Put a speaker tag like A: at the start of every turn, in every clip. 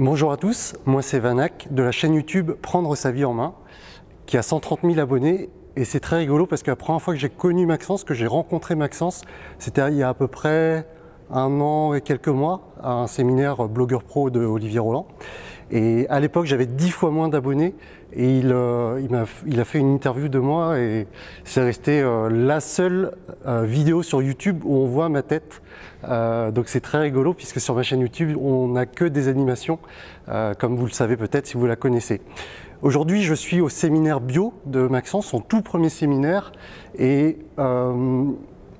A: Bonjour à tous, moi c'est Vanak de la chaîne YouTube Prendre sa vie en main qui a 130 000 abonnés et c'est très rigolo parce que la première fois que j'ai connu Maxence, que j'ai rencontré Maxence, c'était il y a à peu près un an et quelques mois à un séminaire blogueur pro de Olivier Roland. Et à l'époque, j'avais dix fois moins d'abonnés et il, euh, a, fait une interview de moi et c'est resté euh, la seule euh, vidéo sur YouTube où on voit ma tête. Donc c'est très rigolo puisque sur ma chaîne YouTube, on n'a que des animations, comme vous le savez peut-être si vous la connaissez. Aujourd'hui, je suis au séminaire bio de Maxence, son tout premier séminaire, et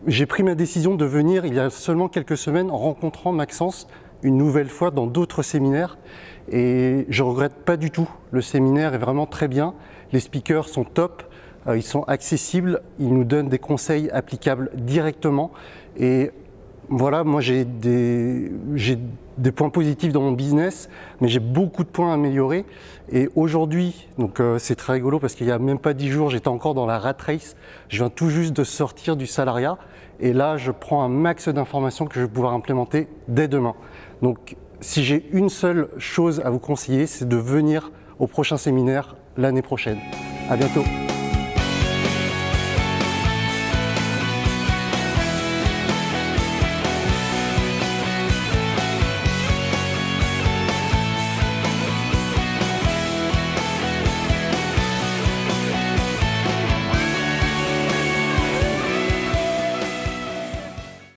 A: j'ai pris ma décision de venir il y a seulement quelques semaines en rencontrant Maxence une nouvelle fois dans d'autres séminaires. Et je regrette pas du tout. Le séminaire est vraiment très bien, les speakers sont top, euh, ils sont accessibles, ils nous donnent des conseils applicables directement. Et voilà, moi j'ai des, des, points positifs dans mon business, mais j'ai beaucoup de points à améliorer. Et aujourd'hui, donc euh, c'est très rigolo parce qu'il n'y a même pas dix jours, j'étais encore dans la rat race. Je viens tout juste de sortir du salariat. Et là, je prends un max d'informations que je vais pouvoir implémenter dès demain. Donc, si j'ai une seule chose à vous conseiller, c'est de venir au prochain séminaire l'année prochaine. À bientôt.